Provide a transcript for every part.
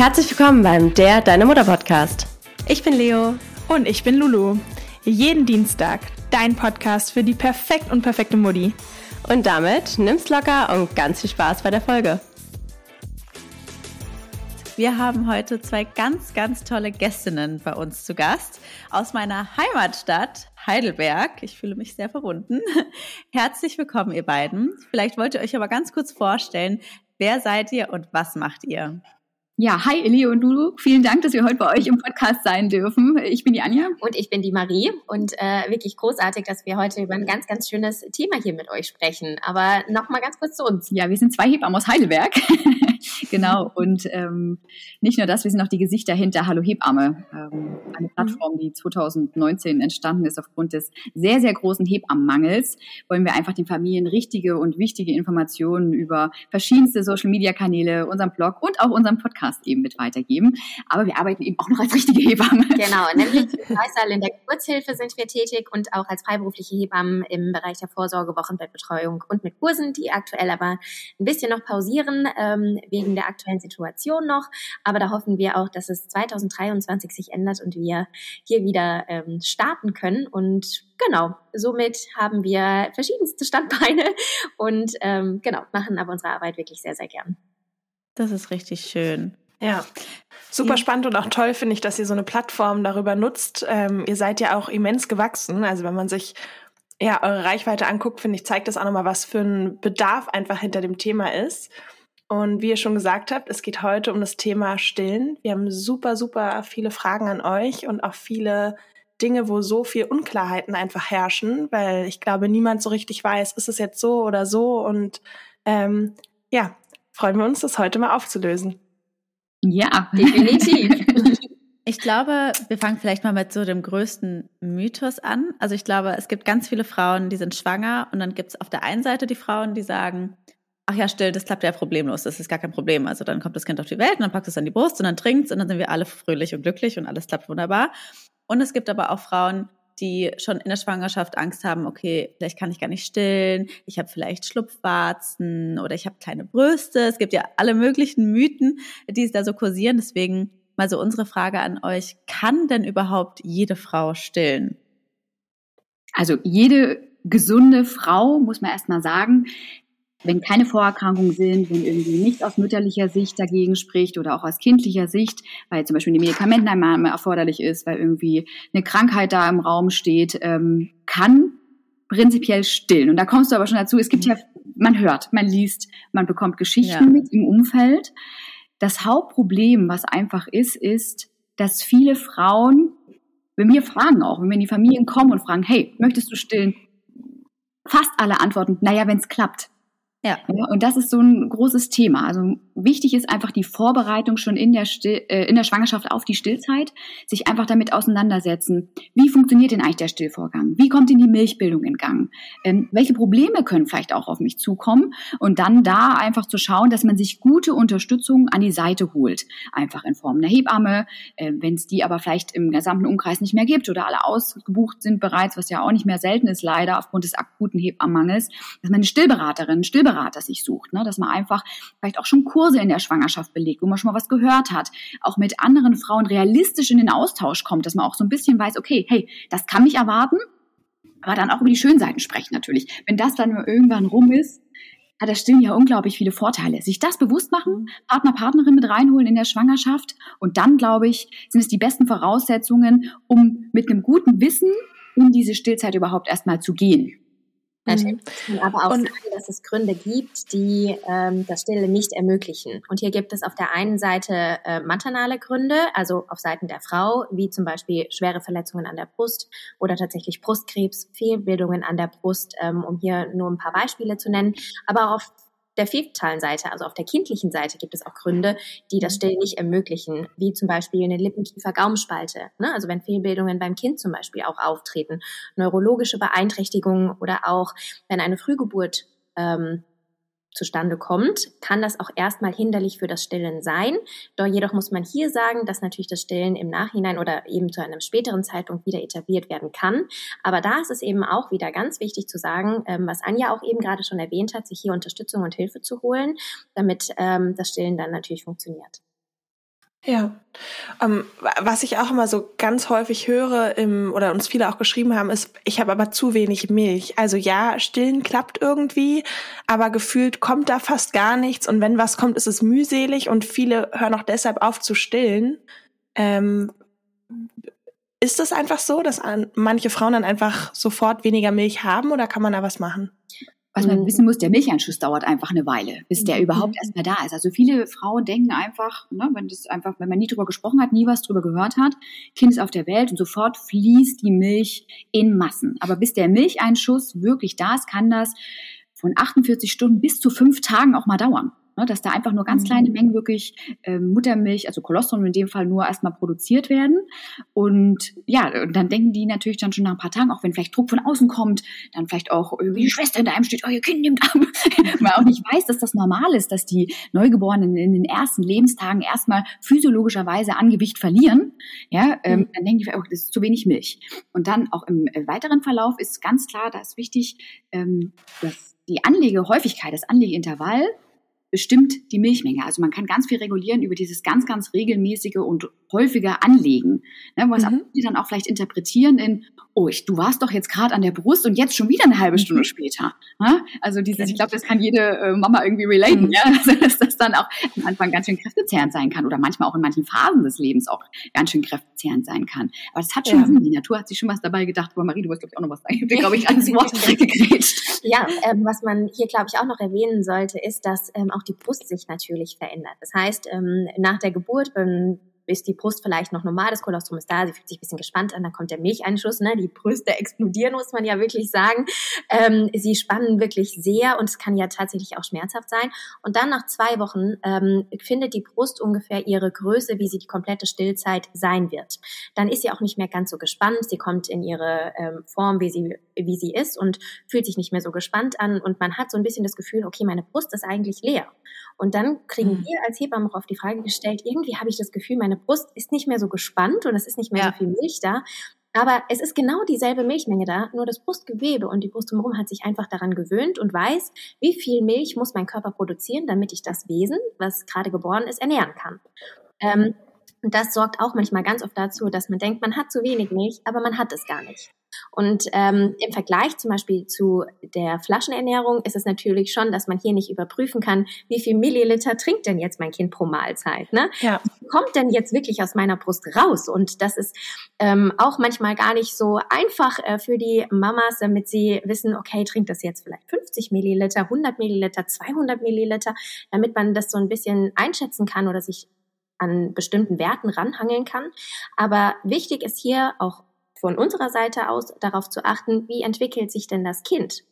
Herzlich willkommen beim Der Deine Mutter Podcast. Ich bin Leo. Und ich bin Lulu. Jeden Dienstag dein Podcast für die perfekt und perfekte Mutti. Und damit nimm's locker und ganz viel Spaß bei der Folge. Wir haben heute zwei ganz, ganz tolle Gästinnen bei uns zu Gast aus meiner Heimatstadt Heidelberg. Ich fühle mich sehr verbunden. Herzlich willkommen, ihr beiden. Vielleicht wollt ihr euch aber ganz kurz vorstellen, wer seid ihr und was macht ihr? Ja, hi Elio und Lulu. Vielen Dank, dass wir heute bei euch im Podcast sein dürfen. Ich bin die Anja. Und ich bin die Marie. Und äh, wirklich großartig, dass wir heute über ein ganz, ganz schönes Thema hier mit euch sprechen. Aber nochmal ganz kurz zu uns. Ja, wir sind zwei Hebammen aus Heidelberg. genau. Und ähm, nicht nur das, wir sind auch die Gesichter hinter Hallo Hebamme. Ähm, eine Plattform, die 2019 entstanden ist aufgrund des sehr, sehr großen Hebammenmangels. Wollen wir einfach den Familien richtige und wichtige Informationen über verschiedenste Social-Media-Kanäle, unseren Blog und auch unseren Podcast Podcast eben mit weitergeben. Aber wir arbeiten eben auch noch als richtige Hebamme. Genau, nämlich in der Geburtshilfe sind wir tätig und auch als freiberufliche Hebammen im Bereich der Vorsorge, Wochenbettbetreuung und mit Kursen, die aktuell aber ein bisschen noch pausieren, ähm, wegen der aktuellen Situation noch. Aber da hoffen wir auch, dass es 2023 sich ändert und wir hier wieder ähm, starten können. Und genau, somit haben wir verschiedenste Standbeine und ähm, genau, machen aber unsere Arbeit wirklich sehr, sehr gern. Das ist richtig schön. Ja, super spannend und auch toll finde ich, dass ihr so eine Plattform darüber nutzt. Ähm, ihr seid ja auch immens gewachsen. Also wenn man sich ja eure Reichweite anguckt, finde ich, zeigt das auch nochmal, was für ein Bedarf einfach hinter dem Thema ist. Und wie ihr schon gesagt habt, es geht heute um das Thema Stillen. Wir haben super, super viele Fragen an euch und auch viele Dinge, wo so viel Unklarheiten einfach herrschen, weil ich glaube, niemand so richtig weiß, ist es jetzt so oder so. Und ähm, ja, freuen wir uns, das heute mal aufzulösen. Ja, definitiv. Ich glaube, wir fangen vielleicht mal mit so dem größten Mythos an. Also ich glaube, es gibt ganz viele Frauen, die sind schwanger und dann gibt es auf der einen Seite die Frauen, die sagen, ach ja, still, das klappt ja problemlos, das ist gar kein Problem. Also dann kommt das Kind auf die Welt und dann packt es an die Brust und dann trinkt es und dann sind wir alle fröhlich und glücklich und alles klappt wunderbar. Und es gibt aber auch Frauen, die schon in der Schwangerschaft Angst haben, okay, vielleicht kann ich gar nicht stillen, ich habe vielleicht Schlupfwarzen oder ich habe kleine Brüste. Es gibt ja alle möglichen Mythen, die es da so kursieren. Deswegen mal so unsere Frage an euch, kann denn überhaupt jede Frau stillen? Also jede gesunde Frau, muss man erst mal sagen, wenn keine Vorerkrankungen sind, wenn irgendwie nichts aus mütterlicher Sicht dagegen spricht oder auch aus kindlicher Sicht, weil zum Beispiel eine Medikamenteneinnahme erforderlich ist, weil irgendwie eine Krankheit da im Raum steht, ähm, kann prinzipiell stillen. Und da kommst du aber schon dazu, es gibt ja, man hört, man liest, man bekommt Geschichten ja. mit im Umfeld. Das Hauptproblem, was einfach ist, ist, dass viele Frauen, wenn wir fragen auch, wenn wir in die Familien kommen und fragen, hey, möchtest du stillen? Fast alle antworten, naja, wenn es klappt. Ja. ja. Und das ist so ein großes Thema. Also wichtig ist einfach die Vorbereitung schon in der, Still, äh, in der Schwangerschaft auf die Stillzeit, sich einfach damit auseinandersetzen. Wie funktioniert denn eigentlich der Stillvorgang? Wie kommt denn die Milchbildung in Gang? Ähm, welche Probleme können vielleicht auch auf mich zukommen? Und dann da einfach zu schauen, dass man sich gute Unterstützung an die Seite holt. Einfach in Form einer Hebamme, äh, wenn es die aber vielleicht im gesamten Umkreis nicht mehr gibt oder alle ausgebucht sind bereits, was ja auch nicht mehr selten ist, leider aufgrund des akuten Hebammenmangels, dass man eine Stillberaterin, Stillberater Stillberater sich sucht, ne? dass man einfach vielleicht auch schon Kurse in der Schwangerschaft belegt, wo man schon mal was gehört hat, auch mit anderen Frauen realistisch in den Austausch kommt, dass man auch so ein bisschen weiß, okay, hey, das kann mich erwarten, aber dann auch über die schönen Seiten sprechen natürlich. Wenn das dann irgendwann rum ist, hat das Stillen ja unglaublich viele Vorteile. Sich das bewusst machen, Partner, Partnerin mit reinholen in der Schwangerschaft und dann, glaube ich, sind es die besten Voraussetzungen, um mit einem guten Wissen in diese Stillzeit überhaupt erstmal zu gehen. Natürlich mhm. aber auch und, sagen, dass es Gründe gibt, die ähm, das Stille nicht ermöglichen. Und hier gibt es auf der einen Seite äh, maternale Gründe, also auf Seiten der Frau, wie zum Beispiel schwere Verletzungen an der Brust oder tatsächlich Brustkrebs, Fehlbildungen an der Brust, ähm, um hier nur ein paar Beispiele zu nennen. Aber auch auf der fetalen Seite, also auf der kindlichen Seite, gibt es auch Gründe, die das Stillen nicht ermöglichen, wie zum Beispiel eine Lippenkiefer-Gaumenspalte. Ne? Also wenn Fehlbildungen beim Kind zum Beispiel auch auftreten, neurologische Beeinträchtigungen oder auch wenn eine Frühgeburt ähm, zustande kommt, kann das auch erstmal hinderlich für das Stillen sein. Doch jedoch muss man hier sagen, dass natürlich das Stillen im Nachhinein oder eben zu einem späteren Zeitpunkt wieder etabliert werden kann. Aber da ist es eben auch wieder ganz wichtig zu sagen, ähm, was Anja auch eben gerade schon erwähnt hat, sich hier Unterstützung und Hilfe zu holen, damit ähm, das Stillen dann natürlich funktioniert. Ja. Um, ähm, was ich auch immer so ganz häufig höre im, oder uns viele auch geschrieben haben, ist, ich habe aber zu wenig Milch. Also ja, stillen klappt irgendwie, aber gefühlt kommt da fast gar nichts und wenn was kommt, ist es mühselig und viele hören auch deshalb auf zu stillen. Ähm, ist das einfach so, dass manche Frauen dann einfach sofort weniger Milch haben oder kann man da was machen? Was man mhm. wissen muss, der Milcheinschuss dauert einfach eine Weile, bis der mhm. überhaupt erstmal da ist. Also viele Frauen denken einfach, ne, wenn das einfach, wenn man nie drüber gesprochen hat, nie was drüber gehört hat, Kind ist auf der Welt und sofort fließt die Milch in Massen. Aber bis der Milcheinschuss wirklich da ist, kann das von 48 Stunden bis zu fünf Tagen auch mal dauern. Ne, dass da einfach nur ganz kleine mhm. Mengen wirklich äh, Muttermilch, also Kolostrum in dem Fall nur erstmal produziert werden. Und ja, und dann denken die natürlich dann schon nach ein paar Tagen, auch wenn vielleicht Druck von außen kommt, dann vielleicht auch irgendwie die Schwester in einem steht, euer Kind nimmt ab. Man auch nicht weiß, dass das normal ist, dass die Neugeborenen in den ersten Lebenstagen erstmal physiologischerweise an Gewicht verlieren. Ja, ähm, mhm. dann denken die, oh, das ist zu wenig Milch. Und dann auch im äh, weiteren Verlauf ist ganz klar, da ist wichtig, ähm, dass die Anlegehäufigkeit, das Anlegeintervall bestimmt die Milchmenge. Also man kann ganz viel regulieren über dieses ganz, ganz regelmäßige und häufige Anlegen. Ne, was mhm. die dann auch vielleicht interpretieren in, oh, ich, du warst doch jetzt gerade an der Brust und jetzt schon wieder eine halbe Stunde mhm. später. Ne? Also dieses, ich glaube, das kann jede äh, Mama irgendwie relaten, mhm. ja? also, dass das dann auch am Anfang ganz schön kräftezehrend sein kann oder manchmal auch in manchen Phasen des Lebens auch ganz schön kräftezehrend sein kann. Aber das hat schon ja. Sinn. Die Natur hat sich schon was dabei gedacht. Aber Marie, du wolltest, glaube ich, auch noch was sagen. Ich glaube ich, ans Wort gegrätscht. Ja, ähm, was man hier, glaube ich, auch noch erwähnen sollte, ist, dass ähm, auch die Brust sich natürlich verändert. Das heißt, ähm, nach der Geburt, wenn ist die Brust vielleicht noch normal, das Kolostrum ist da, sie fühlt sich ein bisschen gespannt an, dann kommt der Milcheinschuss, ne? die Brüste explodieren, muss man ja wirklich sagen. Ähm, sie spannen wirklich sehr und es kann ja tatsächlich auch schmerzhaft sein. Und dann nach zwei Wochen ähm, findet die Brust ungefähr ihre Größe, wie sie die komplette Stillzeit sein wird. Dann ist sie auch nicht mehr ganz so gespannt, sie kommt in ihre ähm, Form, wie sie, wie sie ist und fühlt sich nicht mehr so gespannt an und man hat so ein bisschen das Gefühl, okay, meine Brust ist eigentlich leer. Und dann kriegen mhm. wir als Hebammen auch auf die Frage gestellt, irgendwie habe ich das Gefühl, meine Brust ist nicht mehr so gespannt und es ist nicht mehr ja. so viel Milch da. Aber es ist genau dieselbe Milchmenge da, nur das Brustgewebe und die Brust drumherum hat sich einfach daran gewöhnt und weiß, wie viel Milch muss mein Körper produzieren, damit ich das Wesen, was gerade geboren ist, ernähren kann. Ähm, und das sorgt auch manchmal ganz oft dazu, dass man denkt, man hat zu wenig Milch, aber man hat es gar nicht. Und ähm, im Vergleich zum Beispiel zu der Flaschenernährung ist es natürlich schon, dass man hier nicht überprüfen kann, wie viel Milliliter trinkt denn jetzt mein Kind pro Mahlzeit. Ne? Ja. Kommt denn jetzt wirklich aus meiner Brust raus? Und das ist ähm, auch manchmal gar nicht so einfach äh, für die Mamas, damit sie wissen, okay, trinkt das jetzt vielleicht 50 Milliliter, 100 Milliliter, 200 Milliliter, damit man das so ein bisschen einschätzen kann oder sich an bestimmten Werten ranhangeln kann. Aber wichtig ist hier auch von unserer Seite aus darauf zu achten, wie entwickelt sich denn das Kind?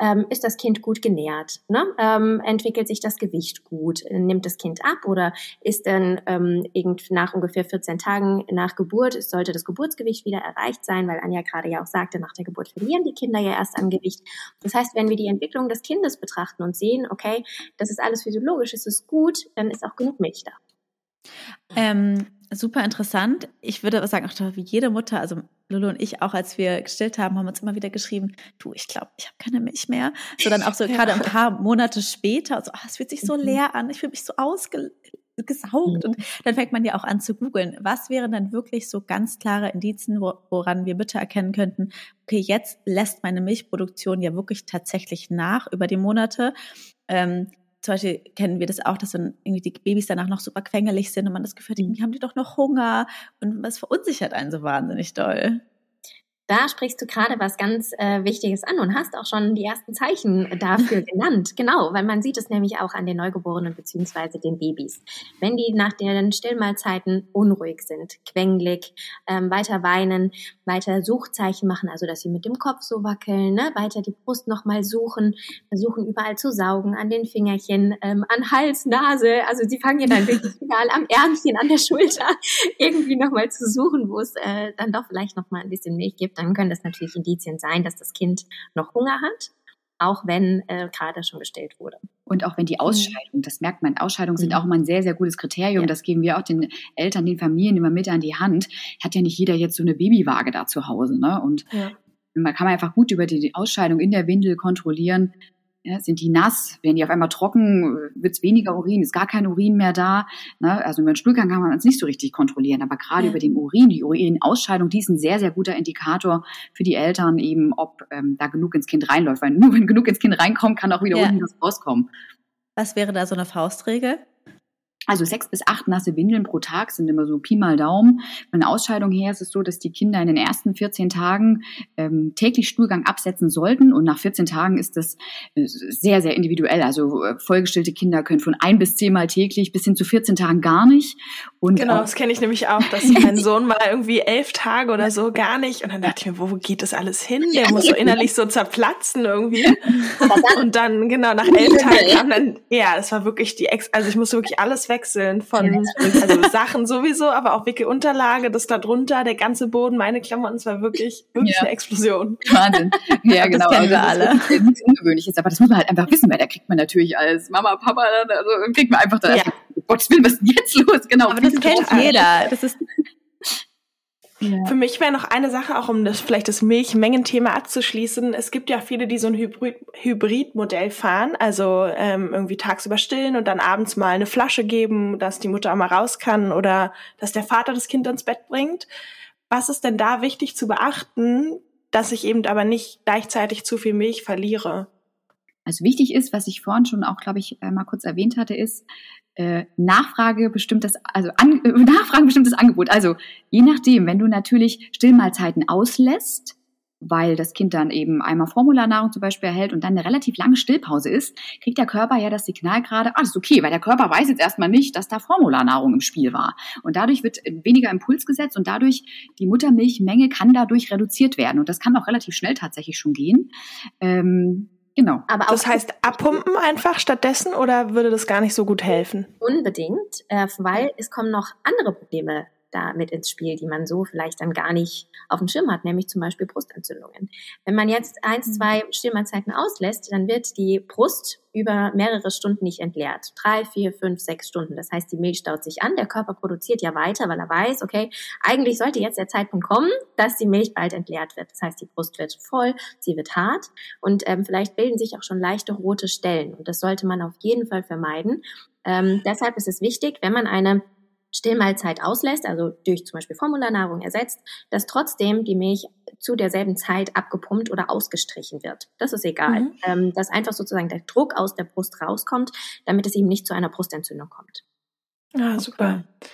Ähm, ist das Kind gut genährt? Ne? Ähm, entwickelt sich das Gewicht gut? Nimmt das Kind ab oder ist dann ähm, nach ungefähr 14 Tagen nach Geburt, sollte das Geburtsgewicht wieder erreicht sein, weil Anja gerade ja auch sagte, nach der Geburt verlieren die Kinder ja erst an Gewicht. Das heißt, wenn wir die Entwicklung des Kindes betrachten und sehen, okay, das ist alles physiologisch, es ist gut, dann ist auch genug Milch da. Ähm, super interessant. Ich würde aber sagen, auch wie jede Mutter, also Lulu und ich auch, als wir gestillt haben, haben uns immer wieder geschrieben, du, ich glaube, ich habe keine Milch mehr. So dann auch so ja. gerade ein paar Monate später, so, oh, es fühlt sich so mhm. leer an, ich fühle mich so ausgesaugt. Mhm. Und dann fängt man ja auch an zu googeln. Was wären dann wirklich so ganz klare Indizien, woran wir Mütter erkennen könnten, okay, jetzt lässt meine Milchproduktion ja wirklich tatsächlich nach über die Monate. Ähm, zum Beispiel kennen wir das auch, dass dann irgendwie die Babys danach noch super quengelig sind und man das Gefühl hat, irgendwie haben die doch noch Hunger und was verunsichert einen so wahnsinnig doll. Da sprichst du gerade was ganz äh, Wichtiges an und hast auch schon die ersten Zeichen dafür genannt. Genau, weil man sieht es nämlich auch an den Neugeborenen beziehungsweise den Babys. Wenn die nach den Stillmahlzeiten unruhig sind, quengelig, ähm, weiter weinen, weiter Suchzeichen machen, also dass sie mit dem Kopf so wackeln, ne? weiter die Brust nochmal suchen, versuchen überall zu saugen, an den Fingerchen, ähm, an Hals, Nase, also sie fangen ja dann wirklich überall am Ärmchen, an der Schulter irgendwie nochmal zu suchen, wo es äh, dann doch vielleicht nochmal ein bisschen Milch gibt dann können das natürlich Indizien sein, dass das Kind noch Hunger hat, auch wenn äh, gerade schon gestillt wurde. Und auch wenn die Ausscheidung, das merkt man, Ausscheidungen sind mhm. auch immer ein sehr, sehr gutes Kriterium. Ja. Das geben wir auch den Eltern, den Familien immer mit an die Hand. Hat ja nicht jeder jetzt so eine Babywaage da zu Hause. Ne? Und ja. man kann einfach gut über die Ausscheidung in der Windel kontrollieren, Ja, sind die nass? Werden die auf einmal trocken? Wird es weniger Urin? Ist gar kein Urin mehr da? Ne? Also über den Stuhlgang kann man es nicht so richtig kontrollieren. Aber gerade ja. über den Urin, die Urinausscheidung, die ist ein sehr, sehr guter Indikator für die Eltern eben, ob ähm, da genug ins Kind reinläuft. Weil nur wenn genug ins Kind reinkommt, kann auch wieder ja. unten was rauskommen. Was wäre da so eine Faustregel? Also sechs bis acht nasse Windeln pro Tag sind immer so Pi mal Daumen. Von der Ausscheidung her ist es so, dass die Kinder in den ersten 14 Tagen ähm, täglich Stuhlgang absetzen sollten und nach 14 Tagen ist das äh, sehr, sehr individuell. Also äh, vollgestillte Kinder können von ein bis zehnmal täglich bis hin zu 14 Tagen gar nicht. Und genau, das kenne ich nämlich auch, dass mein Sohn mal irgendwie elf Tage oder so gar nicht und dann dachte ich mir, wo geht das alles hin? Der muss so innerlich so zerplatzen irgendwie. Und dann, genau, nach elf Tagen kam dann, ja, das war wirklich die Ex, also ich musste wirklich alles weg wechseln von also Sachen sowieso, aber auch Wickelunterlage, das da drunter, der ganze Boden, meine Klamotten, es war wirklich, wirklich ja. eine Explosion. Wahnsinn. Ja, genau. Das kennen wir also, alle. Das ist nichts Ungewöhnliches, aber das muss man halt einfach wissen, weil da kriegt man natürlich als Mama, Papa, also kriegt man einfach da, ja. Gottes Willen, was ist denn jetzt los? Genau. Aber das kennt jeder. Das ist ja. Für mich wäre noch eine Sache, auch um das vielleicht das Milchmengenthema abzuschließen. Es gibt ja viele, die so ein Hybrid Hybridmodell fahren, also ähm, irgendwie tagsüber stillen und dann abends mal eine Flasche geben, dass die Mutter auch mal raus kann oder dass der Vater das Kind ins Bett bringt. Was ist denn da wichtig zu beachten, dass ich eben aber nicht gleichzeitig zu viel Milch verliere? Also wichtig ist, was ich vorhin schon auch, glaube ich, äh, mal kurz erwähnt hatte, ist, äh, Nachfrage bestimmtes, also an, äh, Nachfrage bestimmtes Angebot. Also je nachdem, wenn du natürlich Stillmahlzeiten auslässt, weil das Kind dann eben einmal Formularnahrung zum Beispiel erhält und dann eine relativ lange Stillpause ist, kriegt der Körper ja das Signal gerade, ah, das ist okay, weil der Körper weiß jetzt erstmal nicht, dass da Formularnahrung im Spiel war. Und dadurch wird weniger Impuls gesetzt und dadurch die Muttermilchmenge kann dadurch reduziert werden. Und das kann auch relativ schnell tatsächlich schon gehen. Ähm, Genau. Aber das heißt, abpumpen einfach stattdessen oder würde das gar nicht so gut helfen? Unbedingt, äh, weil es kommen noch andere Probleme da mit ins Spiel, die man so vielleicht dann gar nicht auf dem Schirm hat, nämlich zum Beispiel Brustentzündungen. Wenn man jetzt eins, mhm. zwei Stillmahlzeiten auslässt, dann wird die Brust über mehrere Stunden nicht entleert. Drei, vier, fünf, sechs Stunden. Das heißt, die Milch staut sich an, der Körper produziert ja weiter, weil er weiß, okay, eigentlich sollte jetzt der Zeitpunkt kommen, dass die Milch bald entleert wird. Das heißt, die Brust wird voll, sie wird hart und ähm, vielleicht bilden sich auch schon leichte rote Stellen. Und das sollte man auf jeden Fall vermeiden. Ähm, deshalb ist es wichtig, wenn man eine Stillmahlzeit auslässt, also durch zum Beispiel Formularnahrung ersetzt, dass trotzdem die Milch zu derselben Zeit abgepumpt oder ausgestrichen wird. Das ist egal. Mhm. Ähm, dass einfach sozusagen der Druck aus der Brust rauskommt, damit es eben nicht zu einer Brustentzündung kommt. Ah, super. Okay.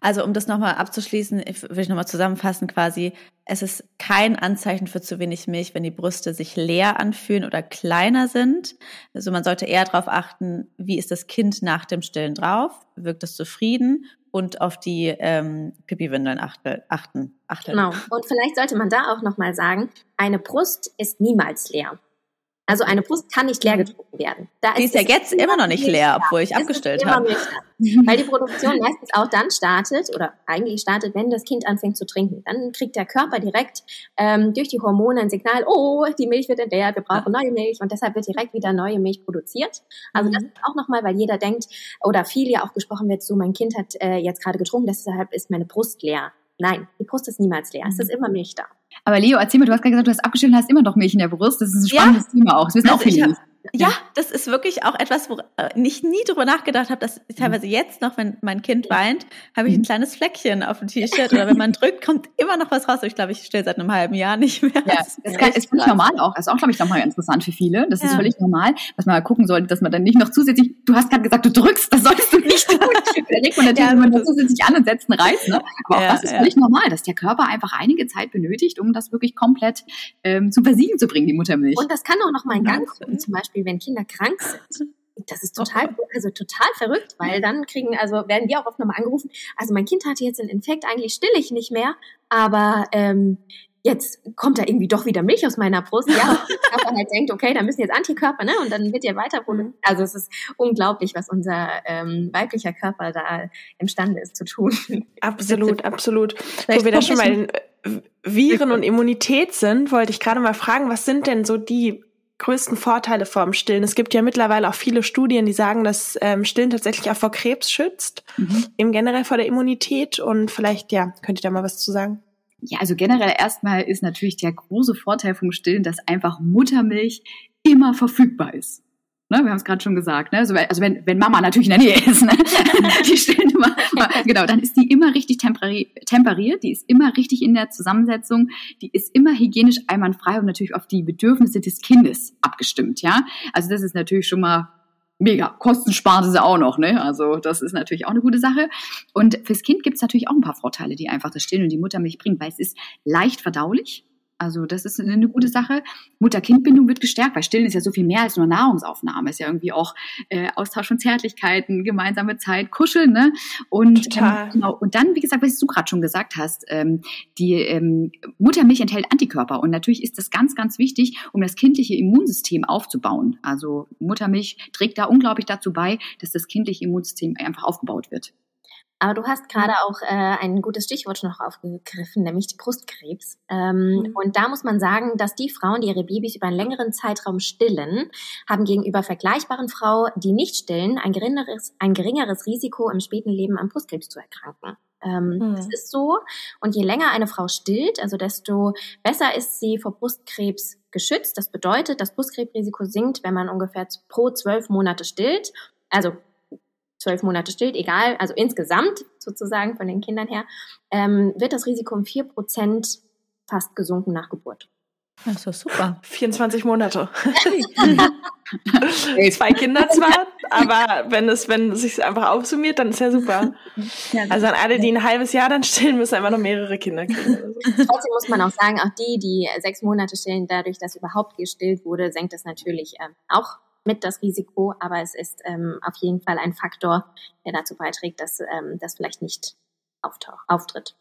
Also um das nochmal abzuschließen, will ich nochmal zusammenfassen quasi, es ist kein Anzeichen für zu wenig Milch, wenn die Brüste sich leer anfühlen oder kleiner sind. Also man sollte eher darauf achten, wie ist das Kind nach dem Stillen drauf, wirkt es zufrieden und auf die ähm, Pipi-Windeln achten. achten. Genau. Und vielleicht sollte man da auch nochmal sagen, eine Brust ist niemals leer. Also eine Brust kann nicht leer getrunken werden. Da die ist, ist ja jetzt immer noch nicht leer, obwohl ich abgestellt habe. Weil die Produktion meistens auch dann startet oder eigentlich startet, wenn das Kind anfängt zu trinken. Dann kriegt der Körper direkt ähm, durch die Hormone ein Signal, oh, die Milch wird entleert, wir brauchen neue Milch und deshalb wird direkt wieder neue Milch produziert. Also mhm. das ist auch nochmal, weil jeder denkt oder viel ja auch gesprochen wird, so mein Kind hat äh, jetzt gerade getrunken, deshalb ist meine Brust leer. Nein, die Brust ist niemals leer. Es ist mhm. immer Milch da. Aber Leo, erzähl mir, du hast gerade gesagt, du hast abgestellt und hast immer noch Milch in der Brust. Das ist ein spannendes ja. Thema auch. Das wissen also auch viele. Ja, das ist wirklich auch etwas, wo äh, ich nie drüber nachgedacht habe, dass teilweise jetzt noch, wenn mein Kind weint, habe ich ein mhm. kleines Fleckchen auf dem T-Shirt oder wenn man drückt, kommt immer noch was raus. Ich glaube, ich stelle seit einem halben Jahr nicht mehr. Ja, das, das ist, ist völlig normal auch. Das ist auch, glaube ich, nochmal interessant für viele. Das ja. ist völlig normal, was man mal gucken sollte, dass man dann nicht noch zusätzlich, du hast gerade gesagt, du drückst, das solltest du nicht tun. da legt man natürlich ja, immer zusätzlich an und setzt einen Reiz. Ne? Aber auch ja, das ist völlig normal, dass der Körper einfach einige Zeit benötigt, um das wirklich komplett ähm, zum Versiegen zu bringen, die Muttermilch. Und das kann auch noch mal ein Gang kommen, zum Beispiel, wenn Kinder krank sind. Das ist total, also total verrückt, weil dann kriegen, also werden die auch oft nochmal angerufen. Also mein Kind hatte jetzt einen Infekt, eigentlich still ich nicht mehr, aber ähm, jetzt kommt da irgendwie doch wieder Milch aus meiner Brust. Ja, und dann halt denkt, okay, da müssen jetzt Antikörper, ne? Und dann wird ja weiter mhm. Also es ist unglaublich, was unser ähm, weiblicher Körper da imstande ist zu tun. Absolut, absolut. Wo wir da schon mal in Viren und Immunität sind, wollte ich gerade mal fragen, was sind denn so die größten Vorteile vom Stillen? Es gibt ja mittlerweile auch viele Studien, die sagen, dass ähm, Stillen tatsächlich auch vor Krebs schützt, mhm. eben generell vor der Immunität. Und vielleicht, ja, könnt ihr da mal was zu sagen? Ja, also generell erstmal ist natürlich der große Vorteil vom Stillen, dass einfach Muttermilch immer verfügbar ist. Ne, wir haben es gerade schon gesagt. Ne? Also, also wenn, wenn Mama natürlich in der Nähe ist, ne? die stellen immer, genau, dann ist die immer richtig temperiert, die ist immer richtig in der Zusammensetzung, die ist immer hygienisch einwandfrei und natürlich auf die Bedürfnisse des Kindes abgestimmt. Ja, also das ist natürlich schon mal mega. Kostenspart ist auch noch, ne? Also das ist natürlich auch eine gute Sache. Und fürs Kind gibt es natürlich auch ein paar Vorteile, die einfach das Stillen und die Muttermilch bringt, weil es ist leicht verdaulich. Also das ist eine gute Sache. Mutter-Kind-Bindung wird gestärkt, weil Stillen ist ja so viel mehr als nur Nahrungsaufnahme. Ist ja irgendwie auch äh, Austausch von Zärtlichkeiten, gemeinsame Zeit, Kuscheln. Ne? Und, ähm, genau, und dann, wie gesagt, was du gerade schon gesagt hast, ähm, die ähm, Muttermilch enthält Antikörper. Und natürlich ist das ganz, ganz wichtig, um das kindliche Immunsystem aufzubauen. Also Muttermilch trägt da unglaublich dazu bei, dass das kindliche Immunsystem einfach aufgebaut wird. Aber du hast gerade auch äh, ein gutes Stichwort noch aufgegriffen, nämlich die Brustkrebs. Ähm, mhm. Und da muss man sagen, dass die Frauen, die ihre Babys über einen längeren Zeitraum stillen, haben gegenüber vergleichbaren Frauen, die nicht stillen, ein geringeres, ein geringeres Risiko im späten Leben an Brustkrebs zu erkranken. Ähm, mhm. Das ist so. Und je länger eine Frau stillt, also desto besser ist sie vor Brustkrebs geschützt. Das bedeutet, das Brustkrebsrisiko sinkt, wenn man ungefähr pro zwölf Monate stillt. Also zwölf Monate stillt, egal, also insgesamt sozusagen von den Kindern her, ähm, wird das Risiko um vier Prozent fast gesunken nach Geburt. Das ist super. 24 Monate. Zwei Kinder zwar, aber wenn es, wenn es sich einfach aufsummiert, dann ist ja super. also an alle, die ein halbes Jahr dann stillen, müssen einfach noch mehrere Kinder kriegen. Trotzdem muss man auch sagen, auch die, die sechs Monate stillen, dadurch, dass überhaupt gestillt wurde, senkt es natürlich ähm, auch mit das Risiko, aber es ist ähm, auf jeden Fall ein Faktor, der dazu beiträgt, dass ähm, das vielleicht nicht auftritt.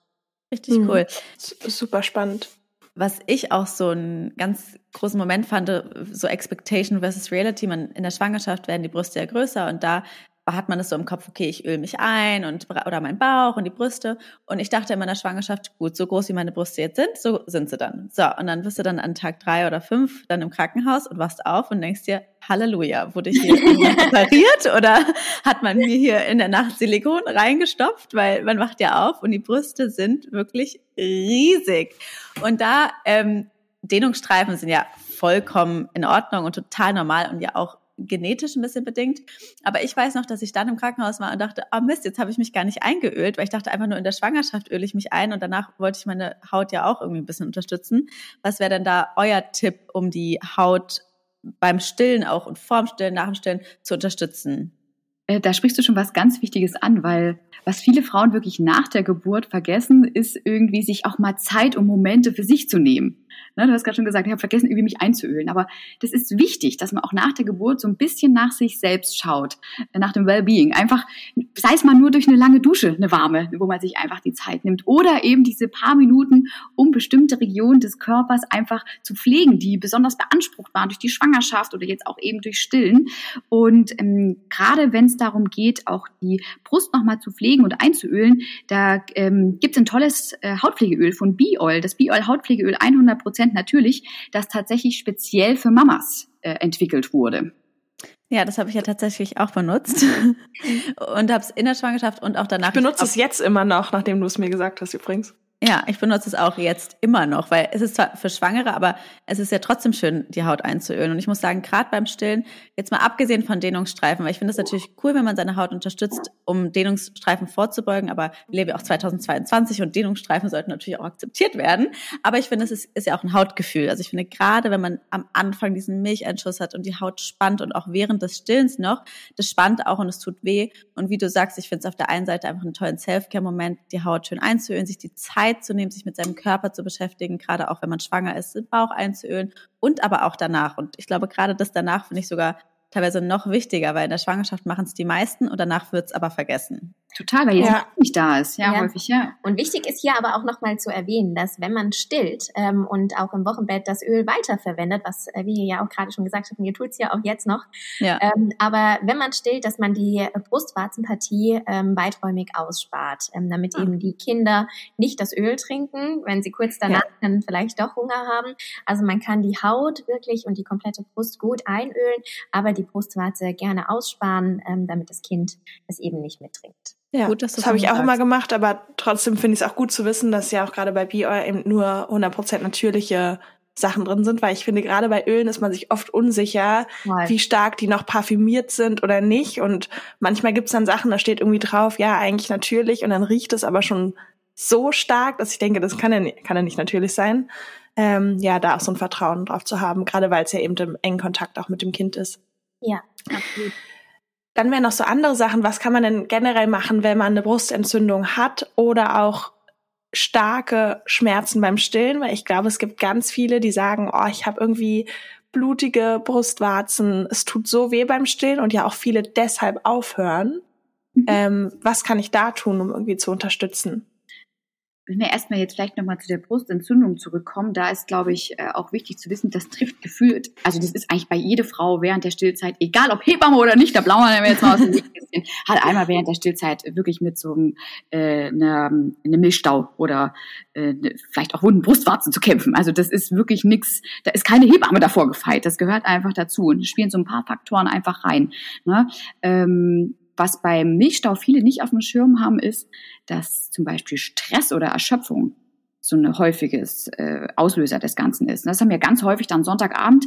Richtig mhm. cool. Super spannend. Was ich auch so einen ganz großen Moment fand, so Expectation versus Reality, man in der Schwangerschaft werden die Brüste ja größer und da hat man es so im Kopf, okay, ich öle mich ein und oder mein Bauch und die Brüste. Und ich dachte in meiner Schwangerschaft, gut, so groß wie meine Brüste jetzt sind, so sind sie dann. So, und dann bist du dann an Tag drei oder fünf dann im Krankenhaus und wachst auf und denkst dir, Halleluja, wurde ich hier operiert oder hat man mir hier in der Nacht Silikon reingestopft? Weil man wacht ja auf und die Brüste sind wirklich riesig. Und da, ähm, Dehnungsstreifen sind ja vollkommen in Ordnung und total normal und ja auch genetisch ein bisschen bedingt. Aber ich weiß noch, dass ich dann im Krankenhaus war und dachte, oh Mist, jetzt habe ich mich gar nicht eingeölt, weil ich dachte einfach nur in der Schwangerschaft öle ich mich ein und danach wollte ich meine Haut ja auch irgendwie ein bisschen unterstützen. Was wäre denn da euer Tipp, um die Haut beim Stillen auch und vorm Stillen, nach dem Stillen zu unterstützen? Äh, da sprichst du schon was ganz Wichtiges an, weil was viele Frauen wirklich nach der Geburt vergessen, ist irgendwie sich auch mal Zeit und Momente für sich zu nehmen. Ne, du hast gerade schon gesagt, ich habe vergessen, irgendwie mich einzuölen. Aber das ist wichtig, dass man auch nach der Geburt so ein bisschen nach sich selbst schaut, nach dem Wellbeing. Einfach, sei es mal nur durch eine lange Dusche, eine warme, wo man sich einfach die Zeit nimmt. Oder eben diese paar Minuten, um bestimmte Regionen des Körpers einfach zu pflegen, die besonders beansprucht waren durch die Schwangerschaft oder jetzt auch eben durch Stillen. Und ähm, gerade wenn es darum geht, auch die Brust nochmal zu pflegen und einzuölen, da ähm, gibt es ein tolles äh, Hautpflegeöl von B-Oil. Das B-Oil Hautpflegeöl 100 Prozent natürlich, das tatsächlich speziell für Mamas äh, entwickelt wurde. Ja, das habe ich ja tatsächlich auch benutzt und habe es in der Schwangerschaft und auch danach. Ich benutze es jetzt immer noch, nachdem du es mir gesagt hast übrigens. Ja, ich benutze es auch jetzt immer noch, weil es ist zwar für Schwangere, aber es ist ja trotzdem schön, die Haut einzuölen. Und ich muss sagen, gerade beim Stillen, jetzt mal abgesehen von Dehnungsstreifen, weil ich finde es natürlich cool, wenn man seine Haut unterstützt, um Dehnungsstreifen vorzubeugen, aber ja auch 2022 und Dehnungsstreifen sollten natürlich auch akzeptiert werden. Aber ich finde, es ist, ist ja auch ein Hautgefühl. Also ich finde, gerade wenn man am Anfang diesen Milcheinschuss hat und die Haut spannt und auch während des Stillens noch, das spannt auch und es tut weh. Und wie du sagst, ich finde es auf der einen Seite einfach einen tollen Self-Care-Moment, die Haut schön einzuölen, sich die Zeit Zeit zu nehmen, sich mit seinem Körper zu beschäftigen, gerade auch wenn man schwanger ist, den Bauch einzuölen und aber auch danach. Und ich glaube, gerade das danach finde ich sogar teilweise noch wichtiger, weil in der Schwangerschaft machen es die meisten und danach wird es aber vergessen. Total, weil ja. nicht da ist, ja, ja, häufig, ja. Und wichtig ist hier aber auch nochmal zu erwähnen, dass wenn man stillt ähm, und auch im Wochenbett das Öl weiterverwendet, was äh, wir ja auch gerade schon gesagt haben, ihr tut es ja auch jetzt noch, ja. Ähm, aber wenn man stillt, dass man die Brustwarzenpartie ähm, weiträumig ausspart, ähm, damit ah. eben die Kinder nicht das Öl trinken, wenn sie kurz danach ja. dann vielleicht doch Hunger haben. Also man kann die Haut wirklich und die komplette Brust gut einölen, aber die Brustwarze gerne aussparen, ähm, damit das Kind es eben nicht mittrinkt. Ja, gut, das habe ich auch immer gemacht, aber trotzdem finde ich es auch gut zu wissen, dass ja auch gerade bei BR eben nur 100% natürliche Sachen drin sind, weil ich finde, gerade bei Ölen ist man sich oft unsicher, Voll. wie stark die noch parfümiert sind oder nicht. Und manchmal gibt's dann Sachen, da steht irgendwie drauf, ja, eigentlich natürlich, und dann riecht es aber schon so stark, dass ich denke, das kann ja, kann ja nicht natürlich sein. Ähm, ja, da auch so ein Vertrauen drauf zu haben, gerade weil es ja eben im engen Kontakt auch mit dem Kind ist. Ja, absolut. Dann wären noch so andere Sachen. Was kann man denn generell machen, wenn man eine Brustentzündung hat oder auch starke Schmerzen beim Stillen? Weil ich glaube, es gibt ganz viele, die sagen, oh, ich habe irgendwie blutige Brustwarzen, es tut so weh beim Stillen und ja auch viele deshalb aufhören. Mhm. Ähm, was kann ich da tun, um irgendwie zu unterstützen? Wenn wir erstmal jetzt vielleicht nochmal zu der Brustentzündung zurückkommen, da ist, glaube ich, äh, auch wichtig zu wissen, das trifft gefühlt, also das ist eigentlich bei jeder Frau während der Stillzeit, egal ob Hebamme oder nicht, da blauen wir jetzt mal aus dem bisschen, hat einmal während der Stillzeit wirklich mit so einem äh, einer, eine Milchstau oder äh, ne, vielleicht auch wunden Brustwarzen zu kämpfen. Also das ist wirklich nix, da ist keine Hebamme davor gefeit, das gehört einfach dazu und spielen so ein paar Faktoren einfach rein. Ne? Ähm, was beim Milchstau viele nicht auf dem Schirm haben, ist, dass zum Beispiel Stress oder Erschöpfung so ein häufiges äh, Auslöser des Ganzen ist. Das haben wir ganz häufig dann Sonntagabend.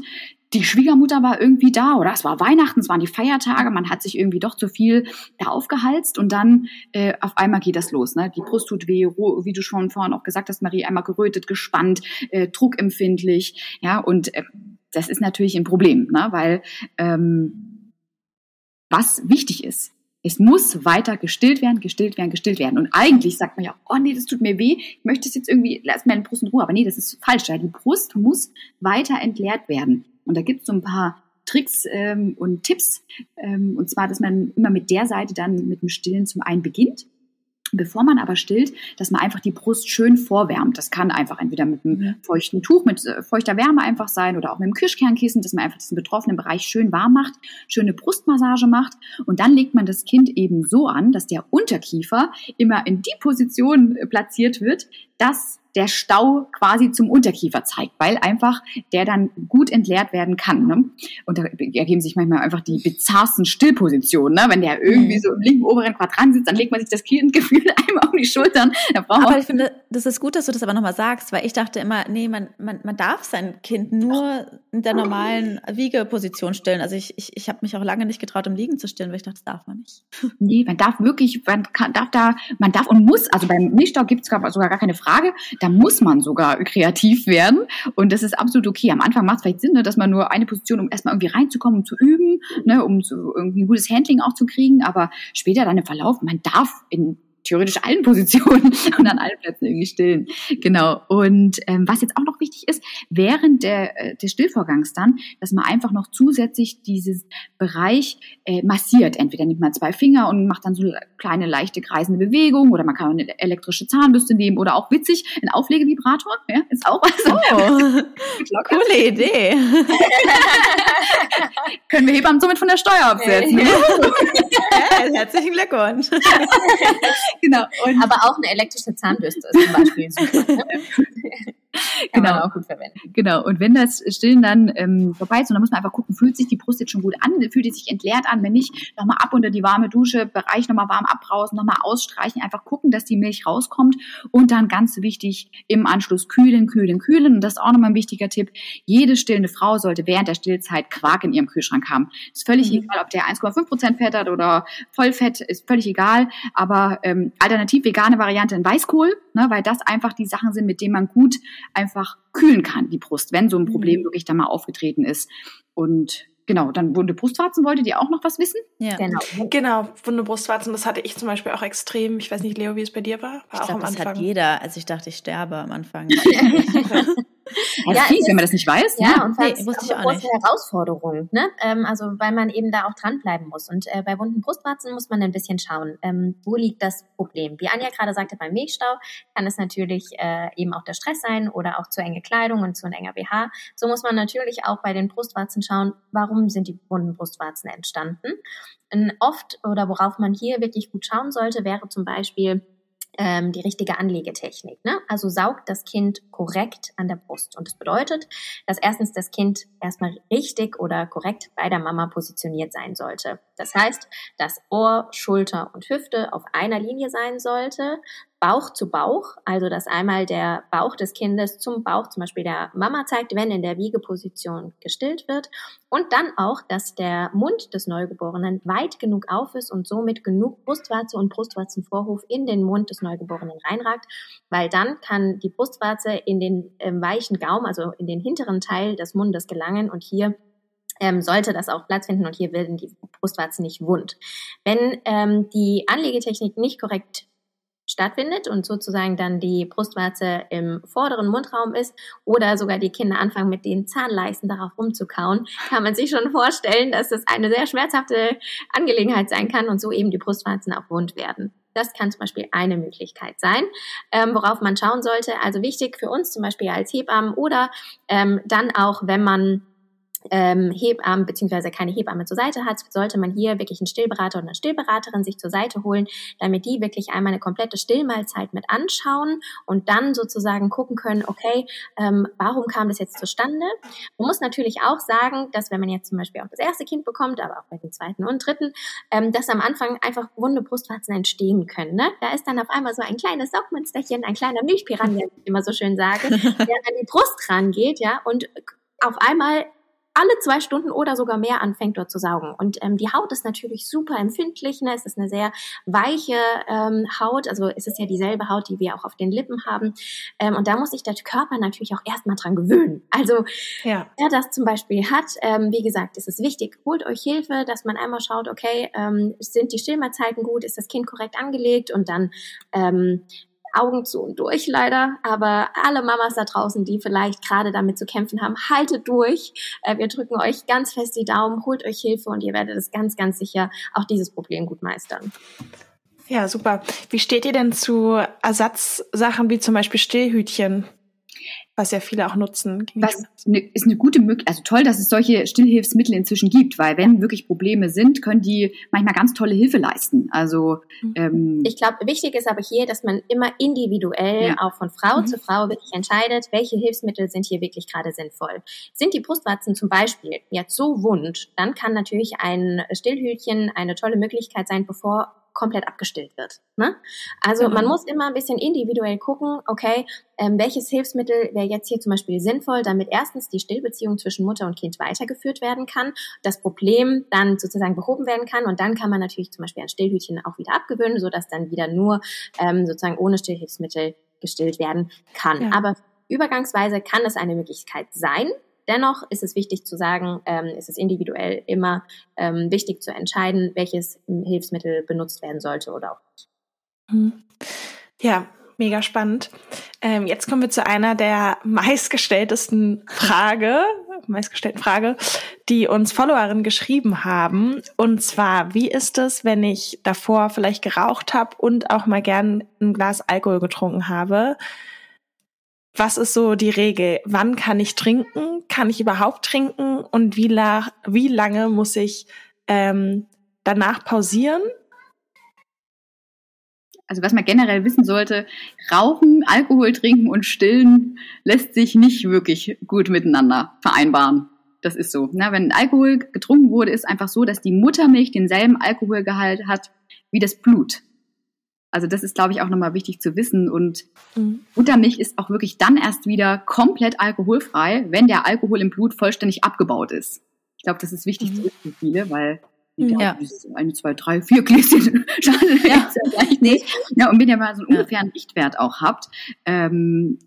Die Schwiegermutter war irgendwie da oder es war Weihnachten, es waren die Feiertage, man hat sich irgendwie doch zu viel da aufgehalst und dann äh, auf einmal geht das los. Ne? Die Brust tut weh, wie du schon vorhin auch gesagt hast, Marie, einmal gerötet, gespannt, äh, druckempfindlich. Ja, und äh, das ist natürlich ein Problem, ne? weil ähm, was wichtig ist, es muss weiter gestillt werden, gestillt werden, gestillt werden. Und eigentlich sagt man ja, oh nee, das tut mir weh, ich möchte es jetzt irgendwie, lass meine Brust in Ruhe. Aber nee, das ist falsch. Ja. Die Brust muss weiter entleert werden. Und da gibt es so ein paar Tricks ähm, und Tipps. Ähm, und zwar, dass man immer mit der Seite dann mit dem Stillen zum einen beginnt Bevor man aber stillt, dass man einfach die Brust schön vorwärmt. Das kann einfach entweder mit einem mhm. feuchten Tuch, mit äh, feuchter Wärme einfach sein oder auch mit einem Kirschkernkissen, dass man einfach diesen betroffenen Bereich schön warm macht, schöne Brustmassage macht und dann legt man das Kind eben so an, dass der Unterkiefer immer in die Position äh, platziert wird, dass der Stau quasi zum Unterkiefer zeigt, weil einfach der dann gut entleert werden kann. Ne? Und da ergeben sich manchmal einfach die bizarrsten Stillpositionen. Ne? Wenn der irgendwie mhm. so im linken oberen Quadrant sitzt, dann legt man sich das Kindgefühl einmal um die Schultern. aber ich finde, das ist gut, dass du das aber nochmal sagst, weil ich dachte immer, nee, man, man, man darf sein Kind nur in der normalen Wiegeposition stillen. Also ich, ich, ich habe mich auch lange nicht getraut, im Liegen zu stillen, weil ich dachte, das darf man nicht. Nee, man darf wirklich, man kann, darf da, man darf und muss, also beim Milchstau gibt es sogar gar keine Frage, da muss man sogar kreativ werden. Und das ist absolut okay. Am Anfang macht es vielleicht Sinn, ne, dass man nur eine Position, um erstmal irgendwie reinzukommen, um zu üben, ne, um zu, irgendwie ein gutes Handling auch zu kriegen. Aber später dann im Verlauf, man darf in theoretisch allen Positionen und an allen Plätzen irgendwie stillen. Genau. Und ähm, was jetzt auch noch wichtig ist, während der, äh, des Stillvorgangs dann, dass man einfach noch zusätzlich dieses Bereich äh, massiert. Entweder nimmt man zwei Finger und macht dann so kleine leichte kreisende Bewegungen oder man kann eine elektrische Zahnbürste nehmen oder auch witzig ein Auflegevibrator. Ja, ist auch was. Oh, coole Idee. Können wir Hebammen somit von der Steuer absetzen. Ja, herzlichen Glückwunsch. genau. Und Aber auch eine elektrische Zahnbürste ist zum Beispiel super. Ne? Kann genau. man auch gut verwenden. Genau. Und wenn das Stillen dann ähm, vorbei ist, und dann muss man einfach gucken, fühlt sich die Brust jetzt schon gut an, fühlt die sich entleert an, wenn nicht, nochmal ab unter die warme Dusche, Bereich nochmal warm abbrausen, nochmal ausstreichen, einfach gucken, dass die Milch rauskommt und dann ganz wichtig, im Anschluss kühlen, kühlen, kühlen. Und das ist auch nochmal ein wichtiger Tipp. Jede stillende Frau sollte während der Stillzeit Quark in ihrem Kühlschrank haben. Ist völlig mhm. egal, ob der 1,5 Prozent Fett hat oder Vollfett, ist völlig egal. Aber ähm, alternativ vegane Variante in Weißkohl, ne, weil das einfach die Sachen sind, mit denen man gut einfach kühlen kann, die Brust, wenn so ein Problem mhm. wirklich da mal aufgetreten ist. Und Genau, dann wunde Brustwarzen, wolltet ihr auch noch was wissen? Ja. Genau. genau, wunde Brustwarzen, das hatte ich zum Beispiel auch extrem. Ich weiß nicht, Leo, wie es bei dir war. war ich glaube, das hat jeder. Also ich dachte, ich sterbe am Anfang. ja, fies, wenn man das nicht weiß. Ja, ne? und nee, ist wusste ich auch eine große nicht. Herausforderung. Ne? Ähm, also weil man eben da auch dranbleiben muss. Und äh, bei wunden Brustwarzen muss man ein bisschen schauen, ähm, wo liegt das Problem. Wie Anja gerade sagte, beim Milchstau kann es natürlich äh, eben auch der Stress sein oder auch zu enge Kleidung und zu ein enger BH. So muss man natürlich auch bei den Brustwarzen schauen, warum sind die wunden Brustwarzen entstanden. Und oft oder worauf man hier wirklich gut schauen sollte, wäre zum Beispiel ähm, die richtige Anlegetechnik. Ne? Also saugt das Kind korrekt an der Brust. Und das bedeutet, dass erstens das Kind erstmal richtig oder korrekt bei der Mama positioniert sein sollte. Das heißt, dass Ohr, Schulter und Hüfte auf einer Linie sein sollte, Bauch zu Bauch, also dass einmal der Bauch des Kindes zum Bauch zum Beispiel der Mama zeigt, wenn in der Wiegeposition gestillt wird und dann auch, dass der Mund des Neugeborenen weit genug auf ist und somit genug Brustwarze und Brustwarzenvorhof in den Mund des Neugeborenen reinragt, weil dann kann die Brustwarze in den äh, weichen Gaum, also in den hinteren Teil des Mundes gelangen und hier ähm, sollte das auch Platz finden und hier werden die Brustwarzen nicht wund. Wenn ähm, die Anlegetechnik nicht korrekt stattfindet und sozusagen dann die Brustwarze im vorderen Mundraum ist oder sogar die Kinder anfangen mit den Zahnleisten darauf rumzukauen, kann man sich schon vorstellen, dass das eine sehr schmerzhafte Angelegenheit sein kann und so eben die Brustwarzen auch wund werden. Das kann zum Beispiel eine Möglichkeit sein, ähm, worauf man schauen sollte. Also wichtig für uns zum Beispiel als Hebammen oder ähm, dann auch, wenn man ähm, Hebammen beziehungsweise keine Hebamme zur Seite hat, sollte man hier wirklich einen Stillberater oder eine Stillberaterin sich zur Seite holen, damit die wirklich einmal eine komplette Stillmahlzeit mit anschauen und dann sozusagen gucken können, okay, ähm, warum kam das jetzt zustande? Man muss natürlich auch sagen, dass wenn man jetzt zum Beispiel auch das erste Kind bekommt, aber auch bei dem zweiten und dritten, ähm, dass am Anfang einfach wunde Brustwarzen entstehen können. Ne? Da ist dann auf einmal so ein kleines Saugmünsterchen, ein kleiner Milchpiranha, wie ich immer so schön sage, der an die Brust rangeht, ja, und auf einmal alle zwei Stunden oder sogar mehr anfängt dort zu saugen. Und ähm, die Haut ist natürlich super empfindlich. Ne? Es ist eine sehr weiche ähm, Haut. Also es ist ja dieselbe Haut, die wir auch auf den Lippen haben. Ähm, und da muss sich der Körper natürlich auch erstmal dran gewöhnen. Also ja. wer das zum Beispiel hat, ähm, wie gesagt, es ist wichtig, holt euch Hilfe, dass man einmal schaut, okay, ähm, sind die Stillmahlzeiten gut, ist das Kind korrekt angelegt und dann ähm, Augen zu und durch leider. Aber alle Mamas da draußen, die vielleicht gerade damit zu kämpfen haben, haltet durch. Äh, wir drücken euch ganz fest die Daumen, holt euch Hilfe und ihr werdet es ganz, ganz sicher auch dieses Problem gut meistern. Ja, super. Wie steht ihr denn zu Ersatzsachen wie zum Beispiel Stillhütchen? Was ja viele auch nutzen. Was ist eine gute Möglichkeit, also toll, dass es solche Stillhilfsmittel inzwischen gibt, weil wenn wirklich Probleme sind, können die manchmal ganz tolle Hilfe leisten. Also mhm. ähm, ich glaube, wichtig ist aber hier, dass man immer individuell ja. auch von Frau mhm. zu Frau wirklich entscheidet, welche Hilfsmittel sind hier wirklich gerade sinnvoll. Sind die Brustwarzen zum Beispiel jetzt so wund, dann kann natürlich ein Stillhütchen eine tolle Möglichkeit sein, bevor komplett abgestillt wird. Ne? Also mhm. man muss immer ein bisschen individuell gucken, okay, ähm, welches Hilfsmittel wäre jetzt hier zum Beispiel sinnvoll, damit erstens die Stillbeziehung zwischen Mutter und Kind weitergeführt werden kann, das Problem dann sozusagen behoben werden kann und dann kann man natürlich zum Beispiel ein Stillhütchen auch wieder abgewöhnen, sodass dann wieder nur ähm, sozusagen ohne Stillhilfsmittel gestillt werden kann. Ja. Aber übergangsweise kann es eine Möglichkeit sein, Dennoch ist es wichtig zu sagen, ähm, ist es individuell immer ähm, wichtig zu entscheiden, welches Hilfsmittel benutzt werden sollte oder auch nicht. Mhm. Ja, mega spannend. Ähm, jetzt kommen wir zu einer der meistgestelltesten Frage, meistgestellten Frage, die uns Followerinnen geschrieben haben. Und zwar, wie ist es, wenn ich davor vielleicht geraucht habe und auch mal gern ein Glas Alkohol getrunken habe? Was ist so die Regel? Wann kann ich trinken? Kann ich überhaupt trinken? Und wie, la wie lange muss ich ähm, danach pausieren? Also was man generell wissen sollte, Rauchen, Alkohol trinken und Stillen lässt sich nicht wirklich gut miteinander vereinbaren. Das ist so. Na, wenn Alkohol getrunken wurde, ist einfach so, dass die Muttermilch denselben Alkoholgehalt hat wie das Blut. Also das ist, glaube ich, auch nochmal wichtig zu wissen. Und mhm. Muttermilch ist auch wirklich dann erst wieder komplett alkoholfrei, wenn der Alkohol im Blut vollständig abgebaut ist. Ich glaube, das ist wichtig mhm. zu wissen für viele, weil ja. eine, zwei, drei, vier Gläschen schadet ja. ja vielleicht nicht. Ja, und wenn ihr mal so einen ungefähren Richtwert auch habt, ähm,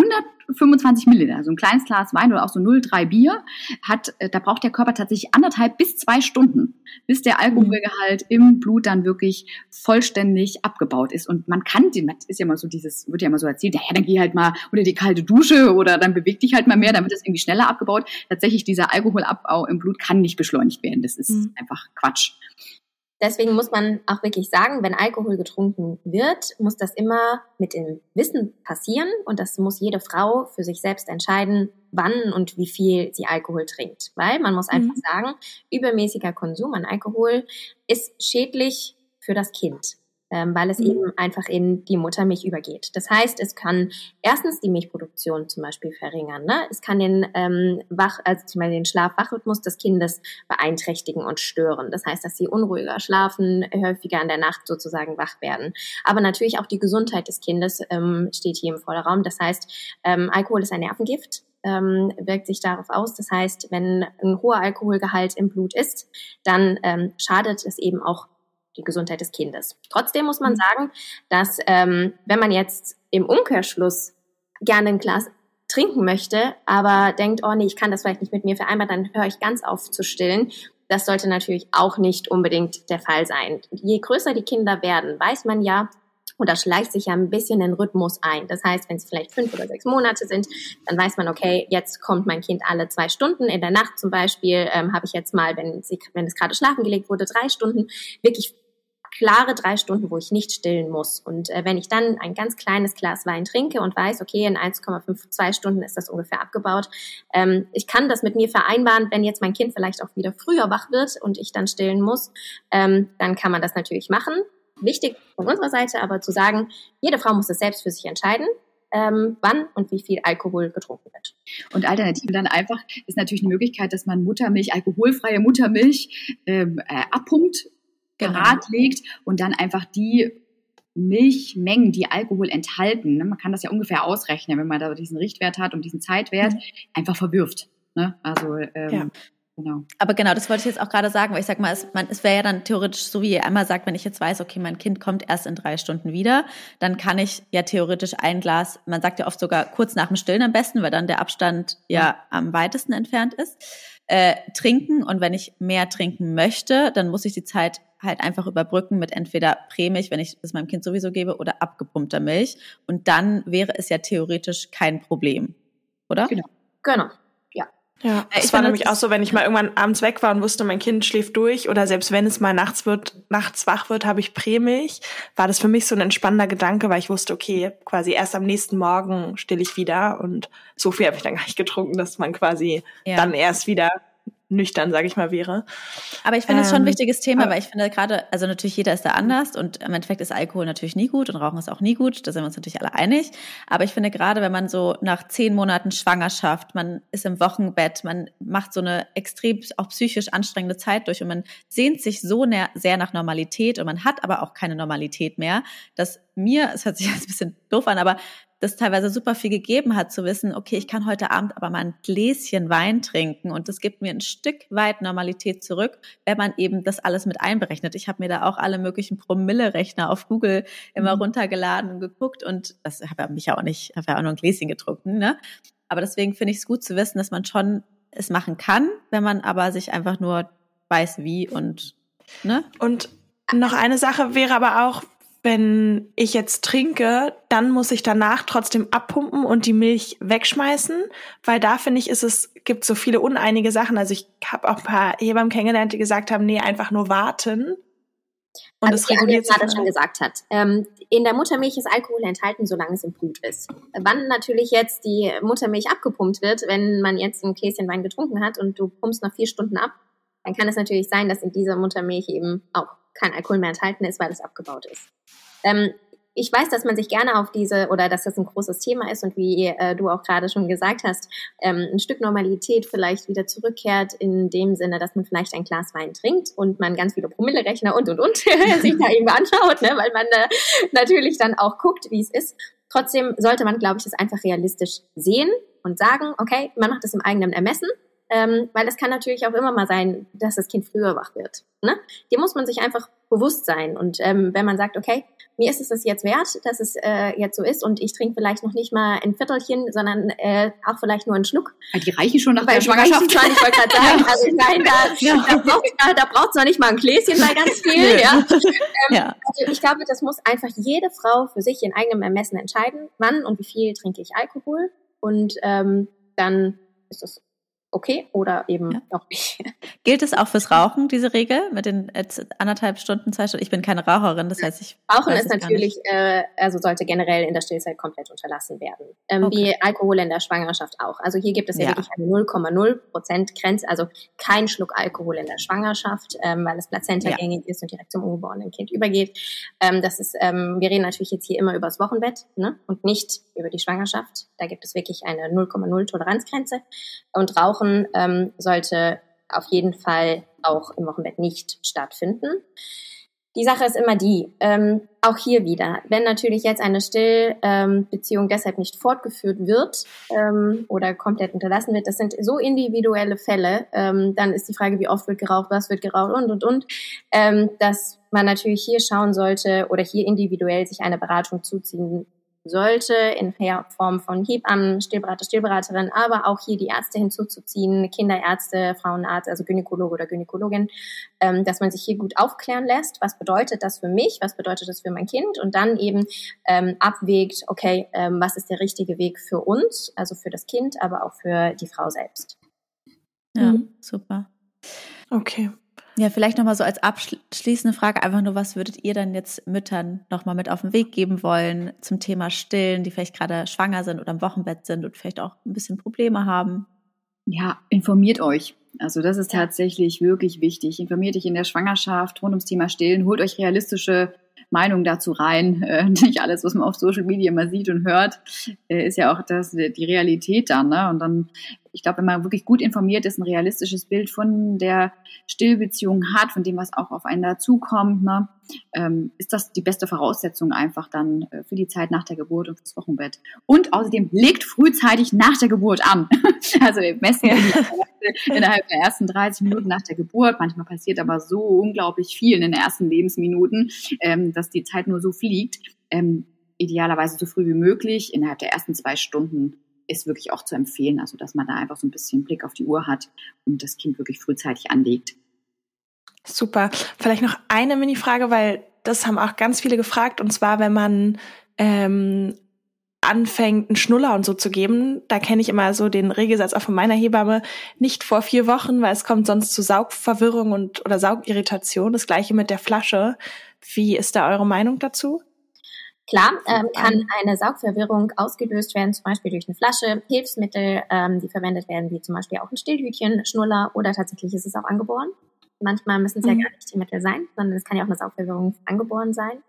100 25 Milliliter, also ein kleines Glas Wein oder auch so 0,3 Bier, hat, äh, da braucht der Körper tatsächlich anderthalb bis zwei Stunden, bis der Alkoholgehalt im Blut dann wirklich vollständig abgebaut ist. Und man kann, das ist ja immer so dieses, wird ja immer so erzählt, ja, dann geh halt mal unter die kalte Dusche oder dann beweg dich halt mal mehr, dann wird das irgendwie schneller abgebaut. Tatsächlich dieser Alkoholabbau im Blut kann nicht beschleunigt werden. Das ist mhm. einfach Quatsch. Deswegen muss man auch wirklich sagen, wenn Alkohol getrunken wird, muss das immer mit dem Wissen passieren und das muss jede Frau für sich selbst entscheiden, wann und wie viel sie Alkohol trinkt. Weil man muss einfach mhm. sagen, übermäßiger Konsum an Alkohol ist schädlich für das Kind. Ähm, weil es mhm. eben einfach in die Muttermilch übergeht. Das heißt, es kann erstens die Milchproduktion zum Beispiel verringern. Ne? Es kann den ähm, Wach, also zum Beispiel den Schlaf-Wachrhythmus des Kindes beeinträchtigen und stören. Das heißt, dass sie unruhiger schlafen, häufiger in der Nacht sozusagen wach werden. Aber natürlich auch die Gesundheit des Kindes ähm, steht hier im Vorderraum. Das heißt, ähm, Alkohol ist ein Nervengift ähm, wirkt sich darauf aus. Das heißt, wenn ein hoher Alkoholgehalt im Blut ist, dann ähm, schadet es eben auch die Gesundheit des Kindes. Trotzdem muss man mhm. sagen, dass ähm, wenn man jetzt im Umkehrschluss gerne ein Glas trinken möchte, aber denkt, oh nee, ich kann das vielleicht nicht mit mir vereinbaren, dann höre ich ganz auf zu stillen. Das sollte natürlich auch nicht unbedingt der Fall sein. Je größer die Kinder werden, weiß man ja, und da schleicht sich ja ein bisschen ein Rhythmus ein. Das heißt, wenn es vielleicht fünf oder sechs Monate sind, dann weiß man, okay, jetzt kommt mein Kind alle zwei Stunden. In der Nacht zum Beispiel ähm, habe ich jetzt mal, wenn, sie, wenn es gerade schlafen gelegt wurde, drei Stunden, wirklich klare drei Stunden, wo ich nicht stillen muss. Und äh, wenn ich dann ein ganz kleines Glas Wein trinke und weiß, okay, in 1,52 Stunden ist das ungefähr abgebaut, ähm, ich kann das mit mir vereinbaren, wenn jetzt mein Kind vielleicht auch wieder früher wach wird und ich dann stillen muss, ähm, dann kann man das natürlich machen wichtig von unserer Seite aber zu sagen, jede Frau muss das selbst für sich entscheiden. Ähm, wann und wie viel Alkohol getrunken wird. Und Alternative dann einfach ist natürlich eine Möglichkeit, dass man Muttermilch, alkoholfreie Muttermilch ähm, äh, abpumpt, genau. legt und dann einfach die Milchmengen, die Alkohol enthalten, ne, man kann das ja ungefähr ausrechnen, wenn man da diesen Richtwert hat und diesen Zeitwert, mhm. einfach verwirft. Ne? Also ähm, ja. Genau. Aber genau, das wollte ich jetzt auch gerade sagen, weil ich sag mal, es, es wäre ja dann theoretisch so, wie ihr einmal sagt, wenn ich jetzt weiß, okay, mein Kind kommt erst in drei Stunden wieder, dann kann ich ja theoretisch ein Glas, man sagt ja oft sogar kurz nach dem Stillen am besten, weil dann der Abstand ja am weitesten entfernt ist, äh, trinken. Und wenn ich mehr trinken möchte, dann muss ich die Zeit halt einfach überbrücken mit entweder Prämilch, wenn ich es meinem Kind sowieso gebe, oder abgepumpter Milch. Und dann wäre es ja theoretisch kein Problem, oder? Genau. Genau. Ja, es äh, war nämlich auch so, wenn ich mal irgendwann abends weg war und wusste, mein Kind schläft durch oder selbst wenn es mal nachts wird, nachts wach wird, habe ich Prämilch, war das für mich so ein entspannender Gedanke, weil ich wusste, okay, quasi erst am nächsten Morgen still ich wieder und so viel habe ich dann gar nicht getrunken, dass man quasi ja. dann erst wieder nüchtern, sage ich mal, wäre. Aber ich finde es ähm, schon ein ähm, wichtiges Thema, weil ich finde gerade, also natürlich jeder ist da anders und im Endeffekt ist Alkohol natürlich nie gut und Rauchen ist auch nie gut, da sind wir uns natürlich alle einig. Aber ich finde gerade, wenn man so nach zehn Monaten Schwangerschaft, man ist im Wochenbett, man macht so eine extrem auch psychisch anstrengende Zeit durch und man sehnt sich so sehr nach Normalität und man hat aber auch keine Normalität mehr, dass mir, es hört sich jetzt ein bisschen doof an, aber das teilweise super viel gegeben hat, zu wissen, okay, ich kann heute Abend aber mal ein Gläschen Wein trinken und das gibt mir ein Stück weit Normalität zurück, wenn man eben das alles mit einberechnet. Ich habe mir da auch alle möglichen Promille-Rechner auf Google immer mhm. runtergeladen und geguckt und das habe ich ja auch nicht, habe ja auch nur ein Gläschen getrunken, ne? Aber deswegen finde ich es gut zu wissen, dass man schon es machen kann, wenn man aber sich einfach nur weiß, wie und ne? Und noch eine Sache wäre aber auch, wenn ich jetzt trinke, dann muss ich danach trotzdem abpumpen und die Milch wegschmeißen, weil da finde ich, ist es gibt so viele uneinige Sachen. Also ich habe auch ein paar Hebammen kennengelernt, die gesagt haben, nee, einfach nur warten. Und also das reguliert sich. gerade schon gesagt hat. Ähm, in der Muttermilch ist Alkohol enthalten, solange es im Blut ist. Wann natürlich jetzt die Muttermilch abgepumpt wird, wenn man jetzt ein Gläschen Wein getrunken hat und du pumpst nach vier Stunden ab, dann kann es natürlich sein, dass in dieser Muttermilch eben auch kein Alkohol mehr enthalten ist, weil es abgebaut ist. Ähm, ich weiß, dass man sich gerne auf diese oder dass das ein großes Thema ist und wie äh, du auch gerade schon gesagt hast, ähm, ein Stück Normalität vielleicht wieder zurückkehrt in dem Sinne, dass man vielleicht ein Glas Wein trinkt und man ganz viele Promillerechner und und und sich da eben anschaut, ne, weil man äh, natürlich dann auch guckt, wie es ist. Trotzdem sollte man, glaube ich, das einfach realistisch sehen und sagen, okay, man macht es im eigenen Ermessen ähm, weil es kann natürlich auch immer mal sein, dass das Kind früher wach wird. Ne? Dem muss man sich einfach bewusst sein. Und ähm, wenn man sagt, okay, mir ist es das jetzt wert, dass es äh, jetzt so ist und ich trinke vielleicht noch nicht mal ein Viertelchen, sondern äh, auch vielleicht nur einen Schluck. Weil die reichen schon nach der Schwangerschaft. Schon, ich wollte gerade sagen, also nein, da, ja. da braucht es da noch nicht mal ein Gläschen bei ganz viel. ja. Ähm, ja. Also ich glaube, das muss einfach jede Frau für sich in eigenem Ermessen entscheiden, wann und wie viel trinke ich Alkohol. Und ähm, dann ist das okay oder eben ja. auch nicht. Gilt es auch fürs Rauchen, diese Regel mit den anderthalb Stunden, zwei Stunden? Ich bin keine Raucherin, das heißt, ich. Rauchen ist natürlich, äh, also sollte generell in der Stillzeit komplett unterlassen werden. Ähm, okay. Wie Alkohol in der Schwangerschaft auch. Also hier gibt es ja, ja. wirklich eine 0,0 Prozent Grenze, also kein Schluck Alkohol in der Schwangerschaft, ähm, weil es plazentagängig ja. ist und direkt zum ungeborenen Kind übergeht. Ähm, das ist, ähm, wir reden natürlich jetzt hier immer über das Wochenbett ne? und nicht über die Schwangerschaft. Da gibt es wirklich eine 0,0 Toleranzgrenze. Und Rauchen ähm, sollte auf jeden Fall auch im Wochenbett nicht stattfinden. Die Sache ist immer die, ähm, auch hier wieder, wenn natürlich jetzt eine Stillbeziehung ähm, deshalb nicht fortgeführt wird ähm, oder komplett unterlassen wird, das sind so individuelle Fälle, ähm, dann ist die Frage, wie oft wird geraucht, was wird geraucht und, und, und, ähm, dass man natürlich hier schauen sollte oder hier individuell sich eine Beratung zuziehen sollte, in Form von Hebammen, Stillberater, Stillberaterin, aber auch hier die Ärzte hinzuzuziehen, Kinderärzte, Frauenarzt, also Gynäkologe oder Gynäkologin, ähm, dass man sich hier gut aufklären lässt, was bedeutet das für mich, was bedeutet das für mein Kind und dann eben ähm, abwägt, okay, ähm, was ist der richtige Weg für uns, also für das Kind, aber auch für die Frau selbst. Ja, mhm. super. Okay. Ja, vielleicht nochmal so als abschließende Frage einfach nur, was würdet ihr dann jetzt Müttern nochmal mit auf den Weg geben wollen zum Thema Stillen, die vielleicht gerade schwanger sind oder im Wochenbett sind und vielleicht auch ein bisschen Probleme haben? Ja, informiert euch. Also das ist tatsächlich wirklich wichtig. Informiert euch in der Schwangerschaft rund ums Thema Stillen, holt euch realistische Meinung dazu rein. Äh, nicht alles, was man auf Social Media mal sieht und hört, äh, ist ja auch das, die Realität dann. Ne? Und dann, ich glaube, wenn man wirklich gut informiert ist, ein realistisches Bild von der Stillbeziehung hat, von dem, was auch auf einen dazukommt, ne? ähm, ist das die beste Voraussetzung einfach dann äh, für die Zeit nach der Geburt und fürs Wochenbett. Und außerdem legt frühzeitig nach der Geburt an. also messen ja. innerhalb der ersten 30 Minuten nach der Geburt. Manchmal passiert aber so unglaublich viel in den ersten Lebensminuten, ähm, dass die Zeit nur so fliegt. Ähm, idealerweise so früh wie möglich, innerhalb der ersten zwei Stunden ist wirklich auch zu empfehlen, also dass man da einfach so ein bisschen Blick auf die Uhr hat und das Kind wirklich frühzeitig anlegt. Super. Vielleicht noch eine Mini-Frage, weil das haben auch ganz viele gefragt. Und zwar, wenn man ähm, anfängt, einen Schnuller und so zu geben, da kenne ich immer so den Regelsatz auch von meiner Hebamme, nicht vor vier Wochen, weil es kommt sonst zu Saugverwirrung und oder Saugirritation. Das gleiche mit der Flasche. Wie ist da eure Meinung dazu? Klar, ähm, kann eine Saugverwirrung ausgelöst werden, zum Beispiel durch eine Flasche, Hilfsmittel, ähm, die verwendet werden, wie zum Beispiel auch ein Stillhütchen, Schnuller oder tatsächlich ist es auch angeboren. Manchmal müssen es mhm. ja gar nicht die Mittel sein, sondern es kann ja auch eine Saugverwirrung angeboren sein.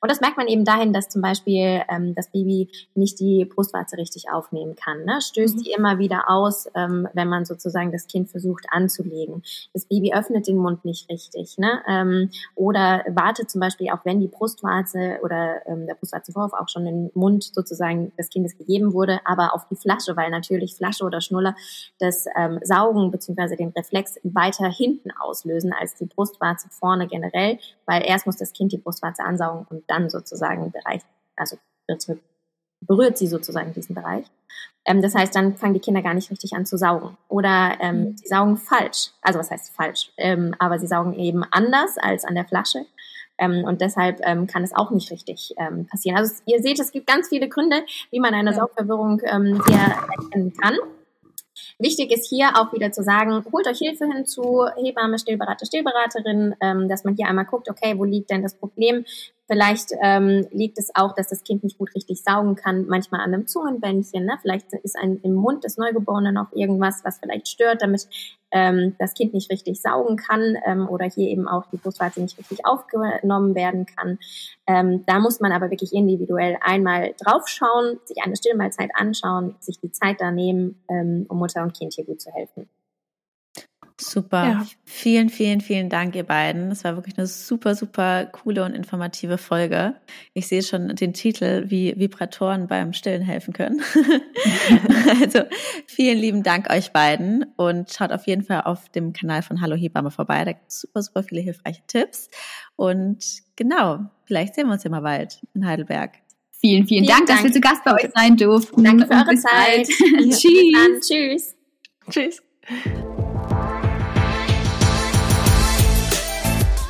Und das merkt man eben dahin, dass zum Beispiel ähm, das Baby nicht die Brustwarze richtig aufnehmen kann. Ne? Stößt mhm. die immer wieder aus, ähm, wenn man sozusagen das Kind versucht anzulegen. Das Baby öffnet den Mund nicht richtig. Ne? Ähm, oder wartet zum Beispiel auch, wenn die Brustwarze oder ähm, der Brustwarzenvorhof auch schon im Mund sozusagen des Kindes gegeben wurde, aber auf die Flasche, weil natürlich Flasche oder Schnuller das ähm, Saugen beziehungsweise den Reflex weiter hinten auslösen auslösen als die Brustwarze vorne generell, weil erst muss das Kind die Brustwarze ansaugen und dann sozusagen Bereich, also berührt sie sozusagen diesen Bereich. Ähm, das heißt, dann fangen die Kinder gar nicht richtig an zu saugen. Oder ähm, mhm. sie saugen falsch. Also was heißt falsch? Ähm, aber sie saugen eben anders als an der Flasche. Ähm, und deshalb ähm, kann es auch nicht richtig ähm, passieren. Also ihr seht, es gibt ganz viele Gründe, wie man eine ja. Saugverwirrung ähm, hier erkennen kann. Wichtig ist hier auch wieder zu sagen, holt euch Hilfe hinzu, Hebamme, Stillberater, Stillberaterin, ähm, dass man hier einmal guckt, okay, wo liegt denn das Problem? Vielleicht ähm, liegt es auch, dass das Kind nicht gut richtig saugen kann, manchmal an einem Zungenbändchen. Ne? Vielleicht ist ein, im Mund des Neugeborenen noch irgendwas, was vielleicht stört, damit ähm, das Kind nicht richtig saugen kann ähm, oder hier eben auch die Brustwarze nicht richtig aufgenommen werden kann. Ähm, da muss man aber wirklich individuell einmal draufschauen, sich eine Stillmahlzeit anschauen, sich die Zeit da nehmen, ähm, um Mutter und Kind hier gut zu helfen. Super. Ja. Vielen, vielen, vielen Dank, ihr beiden. Das war wirklich eine super, super coole und informative Folge. Ich sehe schon den Titel, wie Vibratoren beim Stillen helfen können. also vielen lieben Dank euch beiden und schaut auf jeden Fall auf dem Kanal von Hallo Hebamme vorbei. Da gibt es super, super viele hilfreiche Tipps. Und genau, vielleicht sehen wir uns ja mal bald in Heidelberg. Vielen, vielen, vielen Dank, Dank, dass wir zu Gast bei euch sein durften. Danke für eure Zeit. Tschüss. Tschüss. Tschüss.